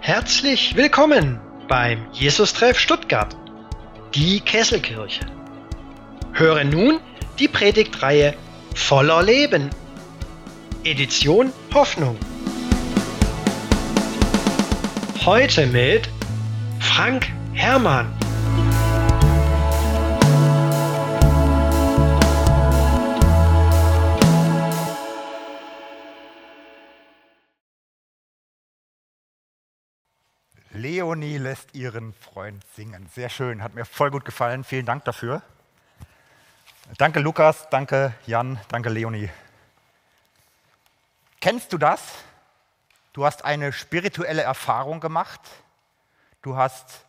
Herzlich willkommen beim Jesus-Treff Stuttgart, die Kesselkirche. Höre nun die Predigtreihe Voller Leben. Edition Hoffnung. Heute mit Frank Hermann. Leonie lässt ihren Freund singen. Sehr schön, hat mir voll gut gefallen. Vielen Dank dafür. Danke Lukas, danke Jan, danke Leonie. Kennst du das? Du hast eine spirituelle Erfahrung gemacht, du hast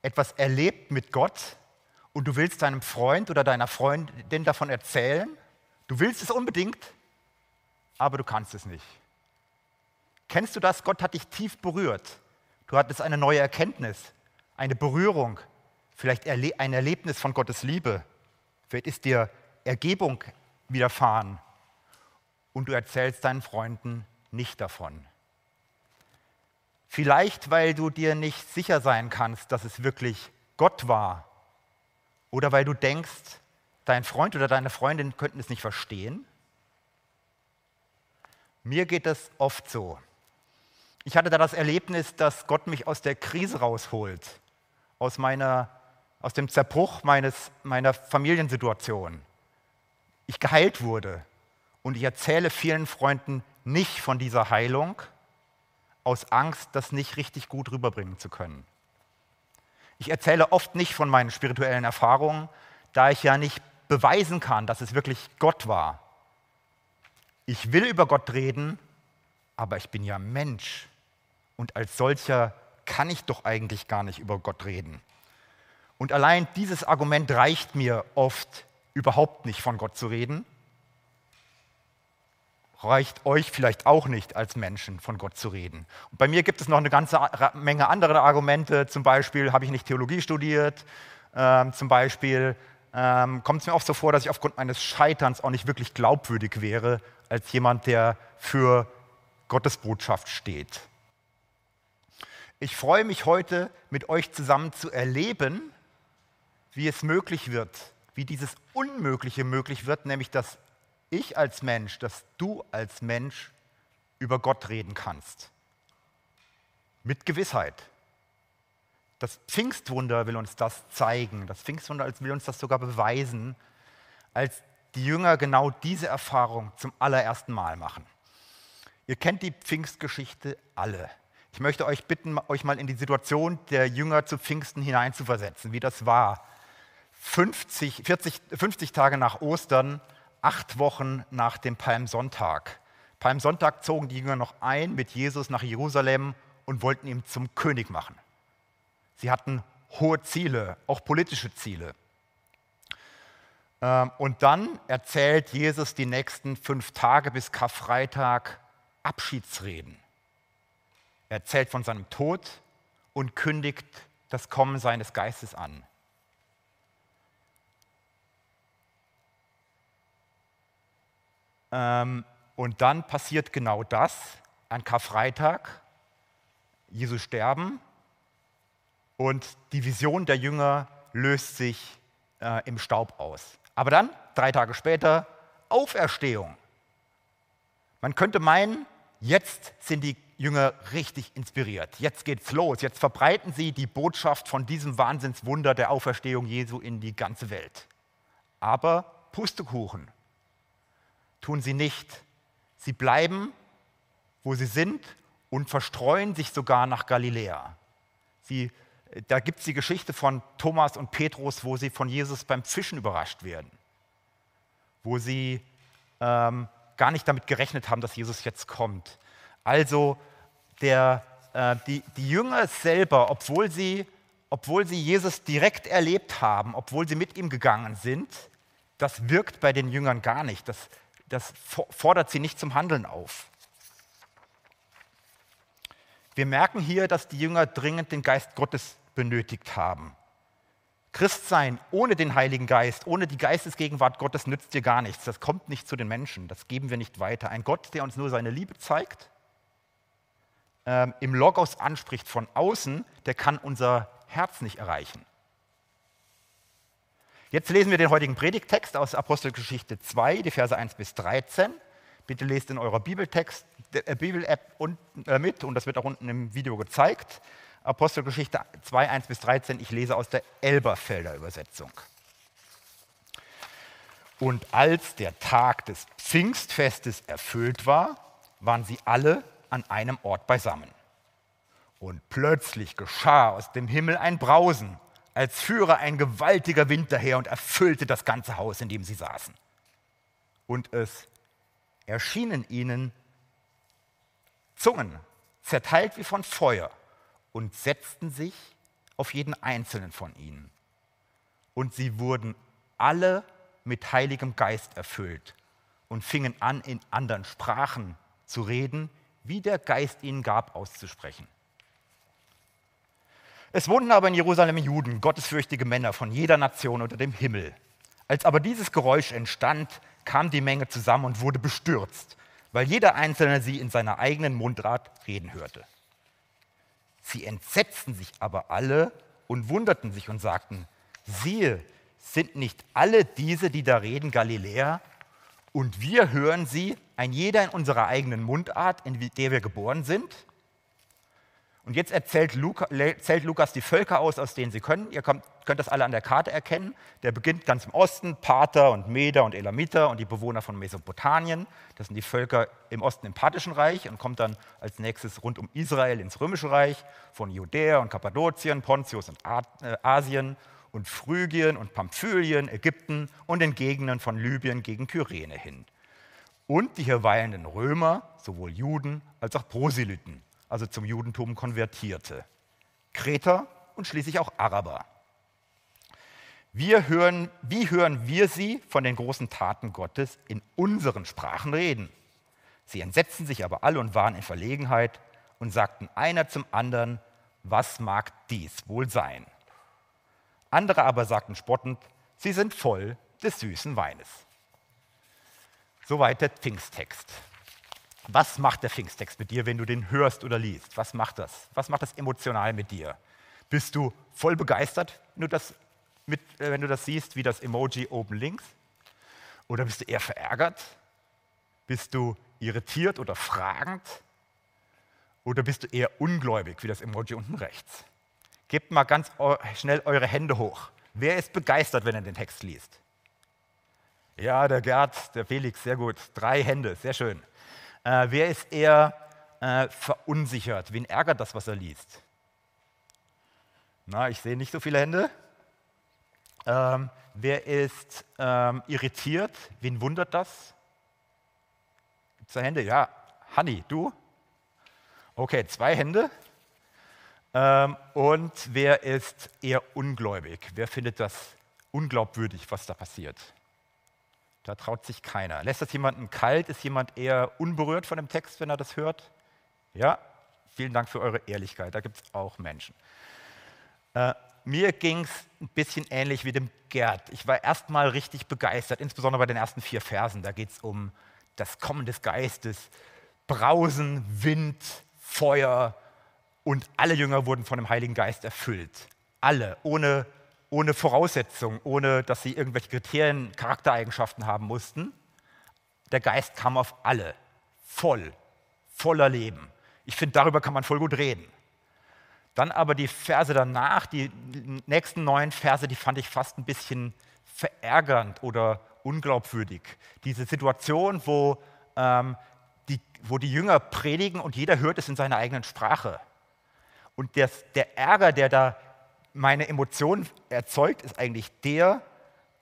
etwas erlebt mit Gott und du willst deinem Freund oder deiner Freundin davon erzählen. Du willst es unbedingt, aber du kannst es nicht. Kennst du das? Gott hat dich tief berührt. Du hattest eine neue Erkenntnis, eine Berührung, vielleicht ein Erlebnis von Gottes Liebe. Vielleicht ist dir Ergebung widerfahren und du erzählst deinen Freunden nicht davon. Vielleicht, weil du dir nicht sicher sein kannst, dass es wirklich Gott war. Oder weil du denkst, dein Freund oder deine Freundin könnten es nicht verstehen. Mir geht es oft so. Ich hatte da das Erlebnis, dass Gott mich aus der Krise rausholt, aus, meiner, aus dem Zerbruch meines, meiner Familiensituation. Ich geheilt wurde und ich erzähle vielen Freunden nicht von dieser Heilung, aus Angst, das nicht richtig gut rüberbringen zu können. Ich erzähle oft nicht von meinen spirituellen Erfahrungen, da ich ja nicht beweisen kann, dass es wirklich Gott war. Ich will über Gott reden, aber ich bin ja Mensch und als solcher kann ich doch eigentlich gar nicht über Gott reden. Und allein dieses Argument reicht mir oft überhaupt nicht von Gott zu reden. Reicht euch vielleicht auch nicht als Menschen von Gott zu reden. Und bei mir gibt es noch eine ganze Menge andere Argumente. Zum Beispiel habe ich nicht Theologie studiert. Ähm, zum Beispiel ähm, kommt es mir oft so vor, dass ich aufgrund meines Scheiterns auch nicht wirklich glaubwürdig wäre als jemand, der für Gottes Botschaft steht. Ich freue mich heute mit euch zusammen zu erleben, wie es möglich wird, wie dieses Unmögliche möglich wird, nämlich dass ich als Mensch, dass du als Mensch über Gott reden kannst. Mit Gewissheit. Das Pfingstwunder will uns das zeigen. Das Pfingstwunder will uns das sogar beweisen, als die Jünger genau diese Erfahrung zum allerersten Mal machen. Ihr kennt die Pfingstgeschichte alle. Ich möchte euch bitten, euch mal in die Situation der Jünger zu Pfingsten hineinzuversetzen, wie das war. 50, 40, 50 Tage nach Ostern, acht Wochen nach dem Palmsonntag. Palmsonntag zogen die Jünger noch ein mit Jesus nach Jerusalem und wollten ihn zum König machen. Sie hatten hohe Ziele, auch politische Ziele. Ähm, und dann erzählt Jesus die nächsten fünf Tage bis Karfreitag Abschiedsreden. Er erzählt von seinem Tod und kündigt das Kommen seines Geistes an. Ähm, und dann passiert genau das an Karfreitag. Jesus sterben und die Vision der Jünger löst sich äh, im Staub aus. Aber dann, drei Tage später, Auferstehung. Man könnte meinen, jetzt sind die Jünger richtig inspiriert. Jetzt geht's los. Jetzt verbreiten sie die Botschaft von diesem Wahnsinnswunder der Auferstehung Jesu in die ganze Welt. Aber Pustekuchen tun sie nicht. Sie bleiben, wo sie sind und verstreuen sich sogar nach Galiläa. Sie, da gibt es die Geschichte von Thomas und Petrus, wo sie von Jesus beim Fischen überrascht werden, wo sie ähm, gar nicht damit gerechnet haben, dass Jesus jetzt kommt. Also der, äh, die, die Jünger selber, obwohl sie, obwohl sie Jesus direkt erlebt haben, obwohl sie mit ihm gegangen sind, das wirkt bei den Jüngern gar nicht. Das, das fordert sie nicht zum Handeln auf. Wir merken hier, dass die Jünger dringend den Geist Gottes benötigt haben. Christsein ohne den Heiligen Geist, ohne die Geistesgegenwart Gottes nützt dir gar nichts. Das kommt nicht zu den Menschen. Das geben wir nicht weiter. Ein Gott, der uns nur seine Liebe zeigt, ähm, im Logos anspricht von außen, der kann unser Herz nicht erreichen. Jetzt lesen wir den heutigen Predigttext aus Apostelgeschichte 2, die Verse 1 bis 13. Bitte lest in eurer Bibeltext, äh, Bibel-App äh, mit und das wird auch unten im Video gezeigt. Apostelgeschichte 2, 1 bis 13. Ich lese aus der Elberfelder Übersetzung. Und als der Tag des Pfingstfestes erfüllt war, waren sie alle an einem Ort beisammen. Und plötzlich geschah aus dem Himmel ein Brausen, als führe ein gewaltiger Wind daher und erfüllte das ganze Haus, in dem sie saßen. Und es erschienen ihnen Zungen, zerteilt wie von Feuer, und setzten sich auf jeden einzelnen von ihnen. Und sie wurden alle mit Heiligem Geist erfüllt und fingen an, in anderen Sprachen zu reden, wie der Geist ihnen gab, auszusprechen. Es wohnten aber in Jerusalem Juden, gottesfürchtige Männer von jeder Nation unter dem Himmel. Als aber dieses Geräusch entstand, kam die Menge zusammen und wurde bestürzt, weil jeder Einzelne sie in seiner eigenen Mundart reden hörte. Sie entsetzten sich aber alle und wunderten sich und sagten, siehe, sind nicht alle diese, die da reden, Galiläer? Und wir hören sie, ein jeder in unserer eigenen Mundart, in der wir geboren sind? Und jetzt erzählt, Luca, zählt Lukas die Völker aus, aus denen sie können. Ihr könnt, könnt das alle an der Karte erkennen. Der beginnt ganz im Osten, Parther und Meder und Elamiter und die Bewohner von Mesopotamien. Das sind die Völker im Osten im Parthischen Reich und kommt dann als nächstes rund um Israel ins Römische Reich, von Judäa und Kappadokien, Pontius und äh, Asien und Phrygien und Pamphylien, Ägypten und den Gegenden von Libyen gegen Kyrene hin. Und die hier weilenden Römer, sowohl Juden als auch Proselyten also zum Judentum konvertierte. Kreter und schließlich auch Araber. Hören, wie hören wir sie von den großen Taten Gottes in unseren Sprachen reden? Sie entsetzten sich aber alle und waren in Verlegenheit und sagten einer zum anderen, was mag dies wohl sein? Andere aber sagten spottend, sie sind voll des süßen Weines. Soweit der Pfingsttext. Was macht der Pfingsttext mit dir, wenn du den hörst oder liest? Was macht das? Was macht das emotional mit dir? Bist du voll begeistert, wenn du das, mit, äh, wenn du das siehst, wie das Emoji oben links? Oder bist du eher verärgert? Bist du irritiert oder fragend? Oder bist du eher ungläubig, wie das Emoji unten rechts? Gebt mal ganz schnell eure Hände hoch. Wer ist begeistert, wenn er den Text liest? Ja, der Gerd, der Felix, sehr gut. Drei Hände, sehr schön. Äh, wer ist eher äh, verunsichert? Wen ärgert das, was er liest? Na, ich sehe nicht so viele Hände. Ähm, wer ist ähm, irritiert? Wen wundert das? Gibt es Hände? Ja, Hanni, du? Okay, zwei Hände. Ähm, und wer ist eher ungläubig? Wer findet das unglaubwürdig, was da passiert? Da traut sich keiner. Lässt das jemanden kalt? Ist jemand eher unberührt von dem Text, wenn er das hört? Ja, vielen Dank für eure Ehrlichkeit. Da gibt es auch Menschen. Äh, mir ging es ein bisschen ähnlich wie dem Gerd. Ich war erstmal richtig begeistert, insbesondere bei den ersten vier Versen. Da geht es um das Kommen des Geistes, Brausen, Wind, Feuer und alle Jünger wurden von dem Heiligen Geist erfüllt. Alle, ohne ohne Voraussetzung, ohne dass sie irgendwelche Kriterien, Charaktereigenschaften haben mussten. Der Geist kam auf alle, voll, voller Leben. Ich finde, darüber kann man voll gut reden. Dann aber die Verse danach, die nächsten neun Verse, die fand ich fast ein bisschen verärgernd oder unglaubwürdig. Diese Situation, wo, ähm, die, wo die Jünger predigen und jeder hört es in seiner eigenen Sprache. Und das, der Ärger, der da meine Emotionen erzeugt, ist eigentlich der,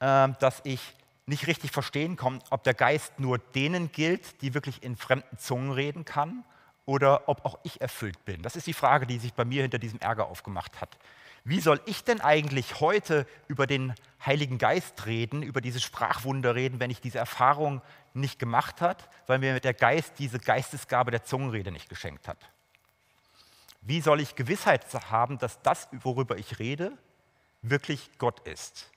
äh, dass ich nicht richtig verstehen kann, ob der Geist nur denen gilt, die wirklich in fremden Zungen reden kann, oder ob auch ich erfüllt bin. Das ist die Frage, die sich bei mir hinter diesem Ärger aufgemacht hat. Wie soll ich denn eigentlich heute über den Heiligen Geist reden, über diese Sprachwunder reden, wenn ich diese Erfahrung nicht gemacht habe, weil mir der Geist diese Geistesgabe der Zungenrede nicht geschenkt hat? Wie soll ich Gewissheit haben, dass das, worüber ich rede, wirklich Gott ist.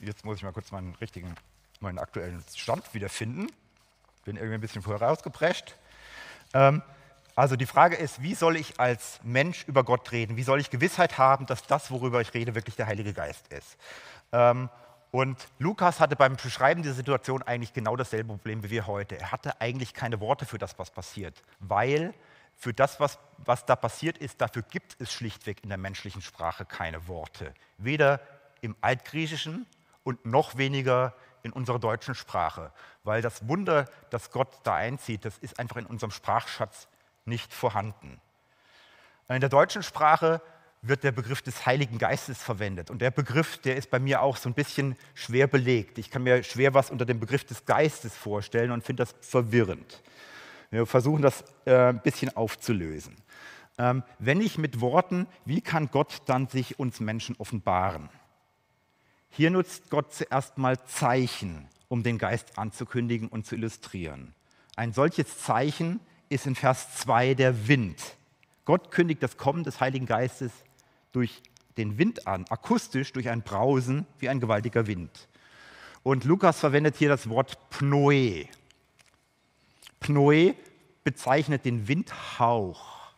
Jetzt muss ich mal kurz meinen richtigen, meinen aktuellen Stand wiederfinden. Bin irgendwie ein bisschen vorausgeprescht. Ähm, also die Frage ist, wie soll ich als Mensch über Gott reden? Wie soll ich Gewissheit haben, dass das, worüber ich rede, wirklich der Heilige Geist ist? Ähm, und Lukas hatte beim Beschreiben dieser Situation eigentlich genau dasselbe Problem wie wir heute. Er hatte eigentlich keine Worte für das, was passiert, weil für das, was, was da passiert ist, dafür gibt es schlichtweg in der menschlichen Sprache keine Worte. Weder im Altgriechischen und noch weniger in unserer deutschen Sprache, weil das Wunder, das Gott da einzieht, das ist einfach in unserem Sprachschatz nicht vorhanden. In der deutschen Sprache wird der Begriff des Heiligen Geistes verwendet. Und der Begriff, der ist bei mir auch so ein bisschen schwer belegt. Ich kann mir schwer was unter dem Begriff des Geistes vorstellen und finde das verwirrend. Wir versuchen das äh, ein bisschen aufzulösen. Ähm, wenn ich mit Worten, wie kann Gott dann sich uns Menschen offenbaren? Hier nutzt Gott zuerst mal Zeichen, um den Geist anzukündigen und zu illustrieren. Ein solches Zeichen ist in Vers 2 der Wind. Gott kündigt das Kommen des Heiligen Geistes durch den Wind an, akustisch durch ein Brausen wie ein gewaltiger Wind. Und Lukas verwendet hier das Wort Pnoe. Pnoe bezeichnet den Windhauch.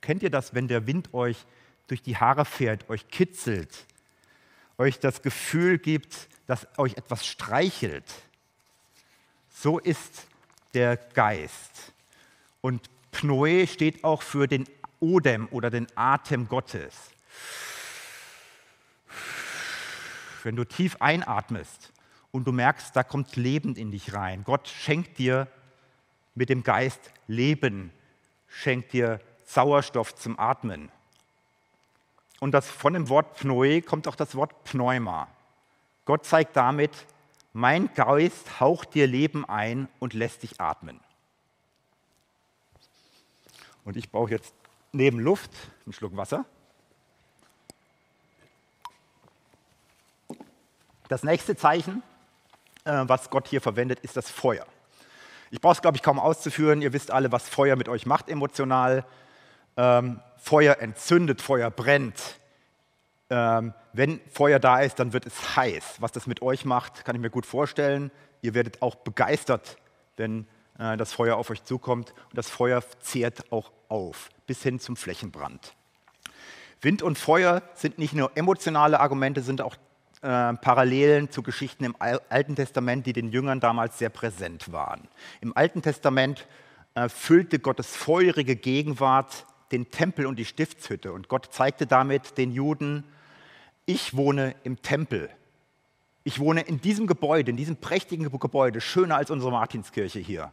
Kennt ihr das, wenn der Wind euch durch die Haare fährt, euch kitzelt, euch das Gefühl gibt, dass euch etwas streichelt? So ist der Geist. Und Pnoe steht auch für den Odem oder den Atem Gottes. Wenn du tief einatmest und du merkst, da kommt Leben in dich rein. Gott schenkt dir mit dem Geist Leben, schenkt dir Sauerstoff zum Atmen. Und das, von dem Wort Pnoe kommt auch das Wort Pneuma. Gott zeigt damit, mein Geist haucht dir Leben ein und lässt dich atmen. Und ich brauche jetzt neben Luft einen Schluck Wasser. Das nächste Zeichen, äh, was Gott hier verwendet, ist das Feuer. Ich brauche es, glaube ich, kaum auszuführen. Ihr wisst alle, was Feuer mit euch macht emotional. Ähm, Feuer entzündet, Feuer brennt. Ähm, wenn Feuer da ist, dann wird es heiß. Was das mit euch macht, kann ich mir gut vorstellen. Ihr werdet auch begeistert, wenn äh, das Feuer auf euch zukommt. Und das Feuer zehrt auch auf, bis hin zum Flächenbrand. Wind und Feuer sind nicht nur emotionale Argumente, sind auch äh, Parallelen zu Geschichten im Alten Testament, die den Jüngern damals sehr präsent waren. Im Alten Testament äh, füllte Gottes feurige Gegenwart den Tempel und die Stiftshütte. Und Gott zeigte damit den Juden, ich wohne im Tempel. Ich wohne in diesem Gebäude, in diesem prächtigen Gebäude, schöner als unsere Martinskirche hier.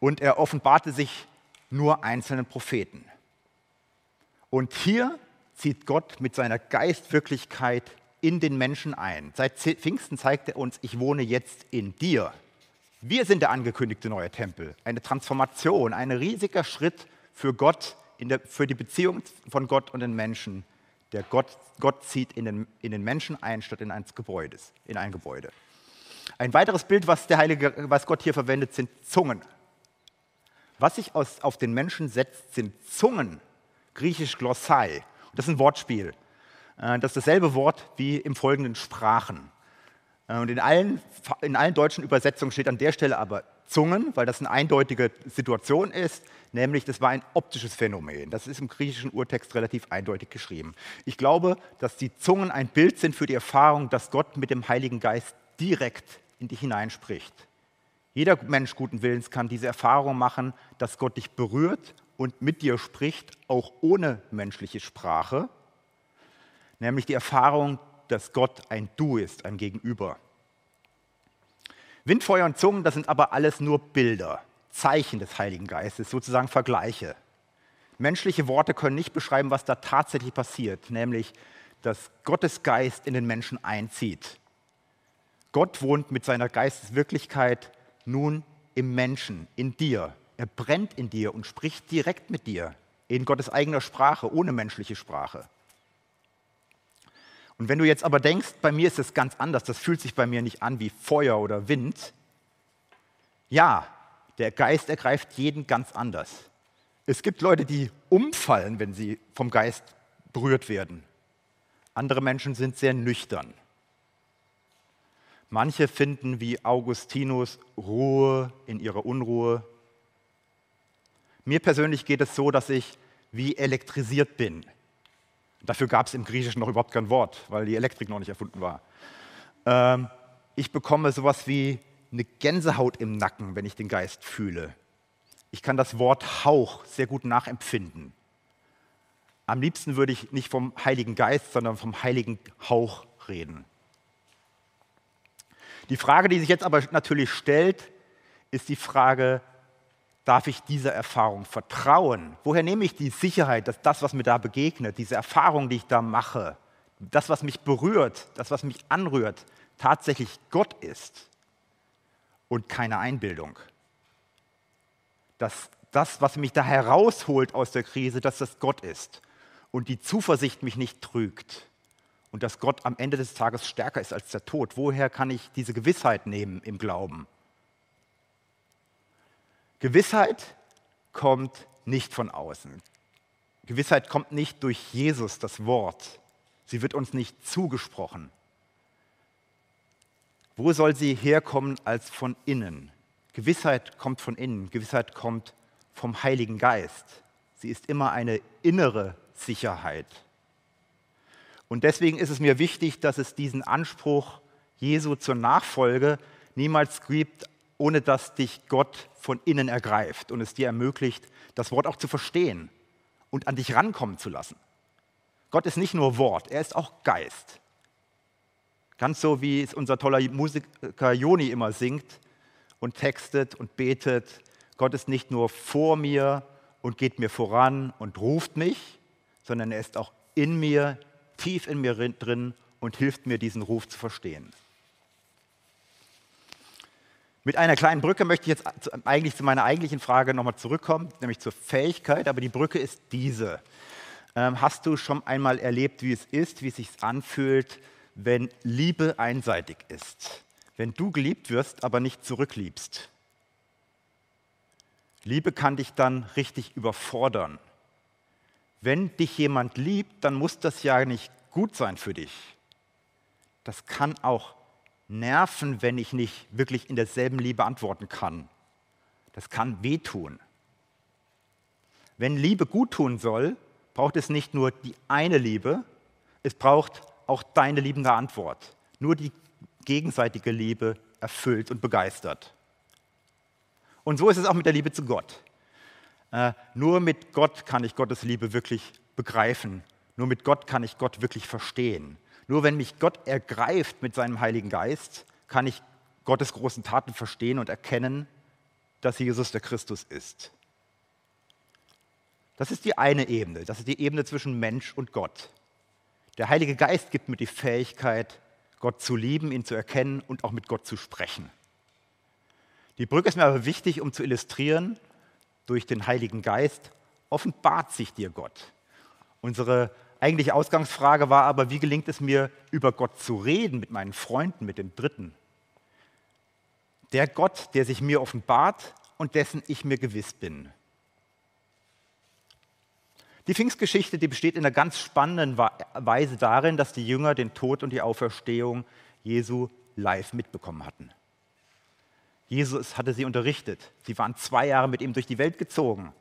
Und er offenbarte sich nur einzelnen Propheten. Und hier zieht Gott mit seiner Geistwirklichkeit in den Menschen ein. Seit Pfingsten zeigt er uns, ich wohne jetzt in dir. Wir sind der angekündigte neue Tempel. Eine Transformation, ein riesiger Schritt für Gott, der, für die Beziehung von Gott und den Menschen. Der Gott, Gott zieht in den, in den Menschen ein, statt in ein, Gebäudes, in ein Gebäude. Ein weiteres Bild, was, der Heilige, was Gott hier verwendet, sind Zungen. Was sich aus, auf den Menschen setzt, sind Zungen, griechisch Glossai. Das ist ein Wortspiel. Äh, das ist dasselbe Wort wie im folgenden Sprachen. Äh, und in allen, in allen deutschen Übersetzungen steht an der Stelle aber Zungen, weil das eine eindeutige Situation ist, nämlich das war ein optisches Phänomen. Das ist im griechischen Urtext relativ eindeutig geschrieben. Ich glaube, dass die Zungen ein Bild sind für die Erfahrung, dass Gott mit dem Heiligen Geist direkt in dich hineinspricht. Jeder Mensch guten Willens kann diese Erfahrung machen, dass Gott dich berührt und mit dir spricht, auch ohne menschliche Sprache, nämlich die Erfahrung, dass Gott ein Du ist, ein Gegenüber. Wind, Feuer und Zungen, das sind aber alles nur Bilder, Zeichen des Heiligen Geistes, sozusagen Vergleiche. Menschliche Worte können nicht beschreiben, was da tatsächlich passiert, nämlich dass Gottes Geist in den Menschen einzieht. Gott wohnt mit seiner Geisteswirklichkeit nun im Menschen, in dir. Er brennt in dir und spricht direkt mit dir, in Gottes eigener Sprache, ohne menschliche Sprache. Und wenn du jetzt aber denkst, bei mir ist es ganz anders, das fühlt sich bei mir nicht an wie Feuer oder Wind, Ja, der Geist ergreift jeden ganz anders. Es gibt Leute, die umfallen, wenn sie vom Geist berührt werden. Andere Menschen sind sehr nüchtern. Manche finden wie Augustinus Ruhe in ihrer Unruhe. Mir persönlich geht es so, dass ich wie elektrisiert bin. Dafür gab es im Griechischen noch überhaupt kein Wort, weil die Elektrik noch nicht erfunden war. Ähm, ich bekomme sowas wie eine Gänsehaut im Nacken, wenn ich den Geist fühle. Ich kann das Wort Hauch sehr gut nachempfinden. Am liebsten würde ich nicht vom Heiligen Geist, sondern vom Heiligen Hauch reden. Die Frage, die sich jetzt aber natürlich stellt, ist die Frage, darf ich dieser Erfahrung vertrauen? Woher nehme ich die Sicherheit, dass das, was mir da begegnet, diese Erfahrung, die ich da mache, das, was mich berührt, das, was mich anrührt, tatsächlich Gott ist und keine Einbildung? Dass das, was mich da herausholt aus der Krise, dass das Gott ist und die Zuversicht mich nicht trügt und dass Gott am Ende des Tages stärker ist als der Tod. Woher kann ich diese Gewissheit nehmen im Glauben? Gewissheit kommt nicht von außen. Gewissheit kommt nicht durch Jesus, das Wort. Sie wird uns nicht zugesprochen. Wo soll sie herkommen als von innen? Gewissheit kommt von innen. Gewissheit kommt vom Heiligen Geist. Sie ist immer eine innere Sicherheit. Und deswegen ist es mir wichtig, dass es diesen Anspruch Jesu zur Nachfolge niemals gibt, ohne dass dich Gott von innen ergreift und es dir ermöglicht, das Wort auch zu verstehen und an dich rankommen zu lassen. Gott ist nicht nur Wort, er ist auch Geist. Ganz so wie es unser toller Musiker Joni immer singt und textet und betet. Gott ist nicht nur vor mir und geht mir voran und ruft mich, sondern er ist auch in mir, tief in mir drin und hilft mir, diesen Ruf zu verstehen. Mit einer kleinen Brücke möchte ich jetzt eigentlich zu meiner eigentlichen Frage nochmal zurückkommen, nämlich zur Fähigkeit, aber die Brücke ist diese. Ähm, hast du schon einmal erlebt, wie es ist, wie es sich anfühlt, wenn Liebe einseitig ist? Wenn du geliebt wirst, aber nicht zurückliebst? Liebe kann dich dann richtig überfordern. Wenn dich jemand liebt, dann muss das ja nicht gut sein für dich. Das kann auch nerven, wenn ich nicht wirklich in derselben Liebe antworten kann. Das kann wehtun. Wenn Liebe gut tun soll, braucht es nicht nur die eine Liebe, es braucht auch deine liebende Antwort. Nur die gegenseitige Liebe erfüllt und begeistert. Und so ist es auch mit der Liebe zu Gott. Äh, nur mit Gott kann ich Gottes Liebe wirklich begreifen. Nur mit Gott kann ich Gott wirklich verstehen. Nur wenn mich Gott ergreift mit seinem Heiligen Geist, kann ich Gottes großen Taten verstehen und erkennen, dass Jesus der Christus ist. Das ist die eine Ebene, das ist die Ebene zwischen Mensch und Gott. Der Heilige Geist gibt mir die Fähigkeit, Gott zu lieben, ihn zu erkennen und auch mit Gott zu sprechen. Die Brücke ist mir aber wichtig, um zu illustrieren, durch den Heiligen Geist offenbart sich dir Gott. Unsere eigentliche Ausgangsfrage war aber, wie gelingt es mir, über Gott zu reden mit meinen Freunden, mit den Dritten? Der Gott, der sich mir offenbart und dessen ich mir gewiss bin. Die Pfingstgeschichte, die besteht in einer ganz spannenden Weise darin, dass die Jünger den Tod und die Auferstehung Jesu live mitbekommen hatten. Jesus hatte sie unterrichtet. Sie waren zwei Jahre mit ihm durch die Welt gezogen.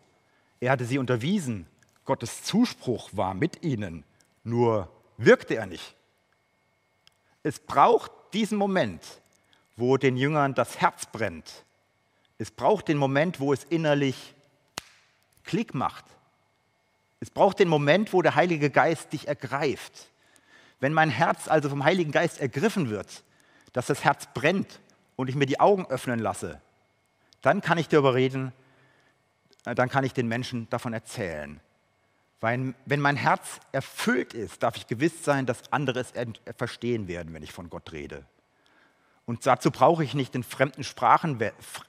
Er hatte sie unterwiesen. Gottes Zuspruch war mit ihnen, nur wirkte er nicht. Es braucht diesen Moment, wo den Jüngern das Herz brennt. Es braucht den Moment, wo es innerlich Klick macht. Es braucht den Moment, wo der Heilige Geist dich ergreift. Wenn mein Herz also vom Heiligen Geist ergriffen wird, dass das Herz brennt und ich mir die Augen öffnen lasse, dann kann ich darüber reden, äh, dann kann ich den Menschen davon erzählen. Weil wenn mein Herz erfüllt ist, darf ich gewiss sein, dass andere es verstehen werden, wenn ich von Gott rede. Und dazu brauche ich nicht in fremden Sprachen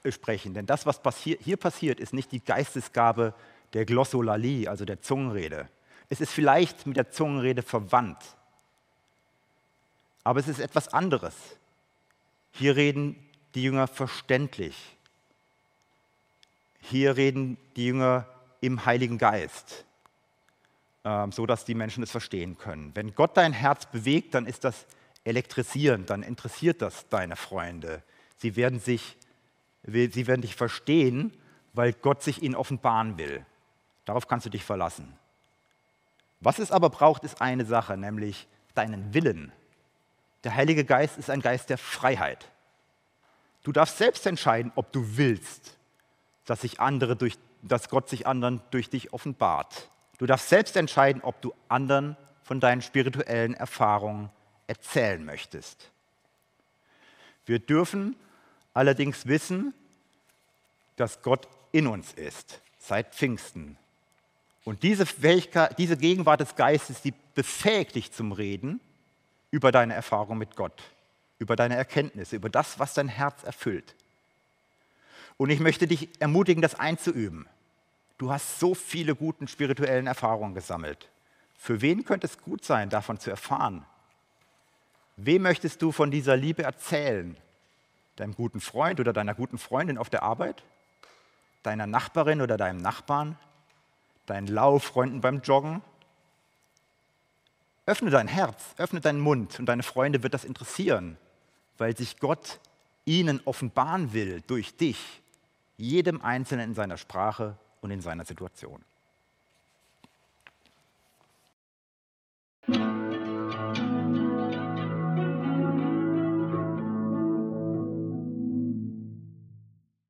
sprechen, denn das, was hier passiert, ist nicht die Geistesgabe der Glossolalie, also der Zungenrede. Es ist vielleicht mit der Zungenrede verwandt, aber es ist etwas anderes. Hier reden die Jünger verständlich. hier reden die Jünger im Heiligen Geist, ähm, so dass die Menschen es verstehen können. Wenn Gott dein Herz bewegt, dann ist das elektrisierend, dann interessiert das deine Freunde. Sie werden, sich, sie werden dich verstehen, weil Gott sich ihnen offenbaren will. Darauf kannst du dich verlassen. Was es aber braucht, ist eine Sache, nämlich deinen Willen. Der Heilige Geist ist ein Geist der Freiheit. Du darfst selbst entscheiden, ob du willst, dass, sich andere durch, dass Gott sich anderen durch dich offenbart. Du darfst selbst entscheiden, ob du anderen von deinen spirituellen Erfahrungen erzählen möchtest. Wir dürfen allerdings wissen, dass Gott in uns ist, seit Pfingsten. Und diese, Fähigkeit, diese Gegenwart des Geistes, die befähigt dich zum Reden über deine Erfahrung mit Gott, über deine Erkenntnisse, über das, was dein Herz erfüllt. Und ich möchte dich ermutigen, das einzuüben. Du hast so viele guten spirituellen Erfahrungen gesammelt. Für wen könnte es gut sein, davon zu erfahren? Wem möchtest du von dieser Liebe erzählen? Deinem guten Freund oder deiner guten Freundin auf der Arbeit? Deiner Nachbarin oder deinem Nachbarn? Deinen Lauffreunden beim Joggen? Öffne dein Herz, öffne deinen Mund und deine Freunde wird das interessieren, weil sich Gott ihnen offenbaren will durch dich, jedem Einzelnen in seiner Sprache und in seiner Situation.